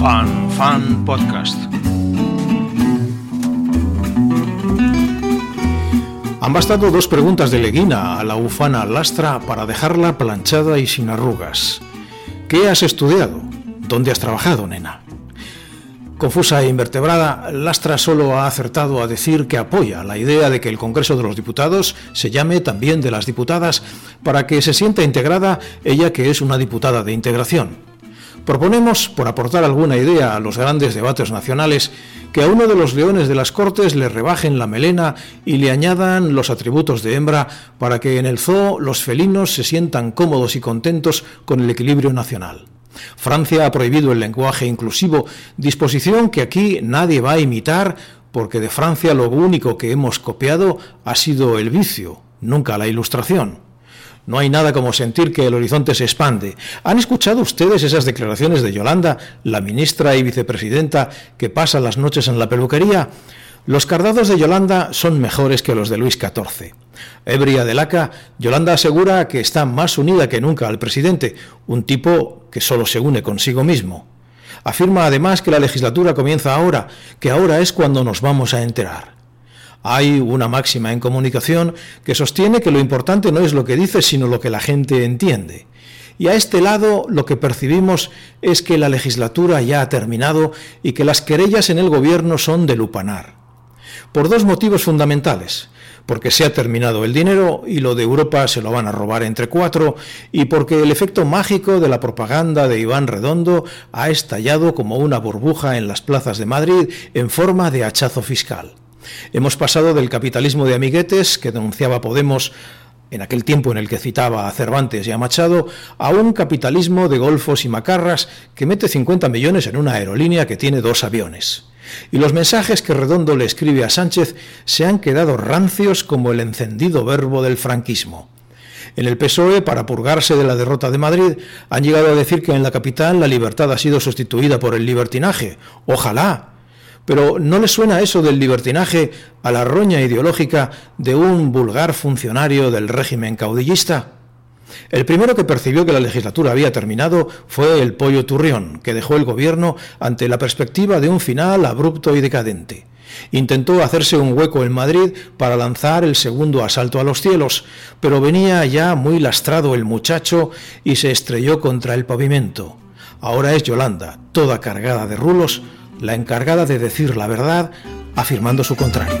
Fan Fan Podcast. Han bastado dos preguntas de Leguina a la ufana Lastra para dejarla planchada y sin arrugas. ¿Qué has estudiado? ¿Dónde has trabajado, nena? Confusa e invertebrada, Lastra solo ha acertado a decir que apoya la idea de que el Congreso de los Diputados se llame también de las diputadas para que se sienta integrada ella que es una diputada de integración. Proponemos, por aportar alguna idea a los grandes debates nacionales, que a uno de los leones de las Cortes le rebajen la melena y le añadan los atributos de hembra para que en el zoo los felinos se sientan cómodos y contentos con el equilibrio nacional. Francia ha prohibido el lenguaje inclusivo, disposición que aquí nadie va a imitar porque de Francia lo único que hemos copiado ha sido el vicio, nunca la ilustración. No hay nada como sentir que el horizonte se expande. ¿Han escuchado ustedes esas declaraciones de Yolanda, la ministra y vicepresidenta, que pasa las noches en la peluquería? Los cardados de Yolanda son mejores que los de Luis XIV. Ebria de laca, Yolanda asegura que está más unida que nunca al presidente, un tipo que solo se une consigo mismo. Afirma además que la legislatura comienza ahora, que ahora es cuando nos vamos a enterar. Hay una máxima en comunicación que sostiene que lo importante no es lo que dice, sino lo que la gente entiende. Y a este lado lo que percibimos es que la legislatura ya ha terminado y que las querellas en el gobierno son de lupanar. Por dos motivos fundamentales porque se ha terminado el dinero y lo de Europa se lo van a robar entre cuatro, y porque el efecto mágico de la propaganda de Iván Redondo ha estallado como una burbuja en las plazas de Madrid en forma de hachazo fiscal. Hemos pasado del capitalismo de amiguetes que denunciaba Podemos en aquel tiempo en el que citaba a Cervantes y a Machado, a un capitalismo de golfos y macarras que mete 50 millones en una aerolínea que tiene dos aviones. Y los mensajes que Redondo le escribe a Sánchez se han quedado rancios como el encendido verbo del franquismo. En el PSOE, para purgarse de la derrota de Madrid, han llegado a decir que en la capital la libertad ha sido sustituida por el libertinaje. Ojalá. Pero ¿no le suena eso del libertinaje a la roña ideológica de un vulgar funcionario del régimen caudillista? El primero que percibió que la legislatura había terminado fue el Pollo Turrión, que dejó el gobierno ante la perspectiva de un final abrupto y decadente. Intentó hacerse un hueco en Madrid para lanzar el segundo asalto a los cielos, pero venía ya muy lastrado el muchacho y se estrelló contra el pavimento. Ahora es Yolanda, toda cargada de rulos, la encargada de decir la verdad, afirmando su contrario.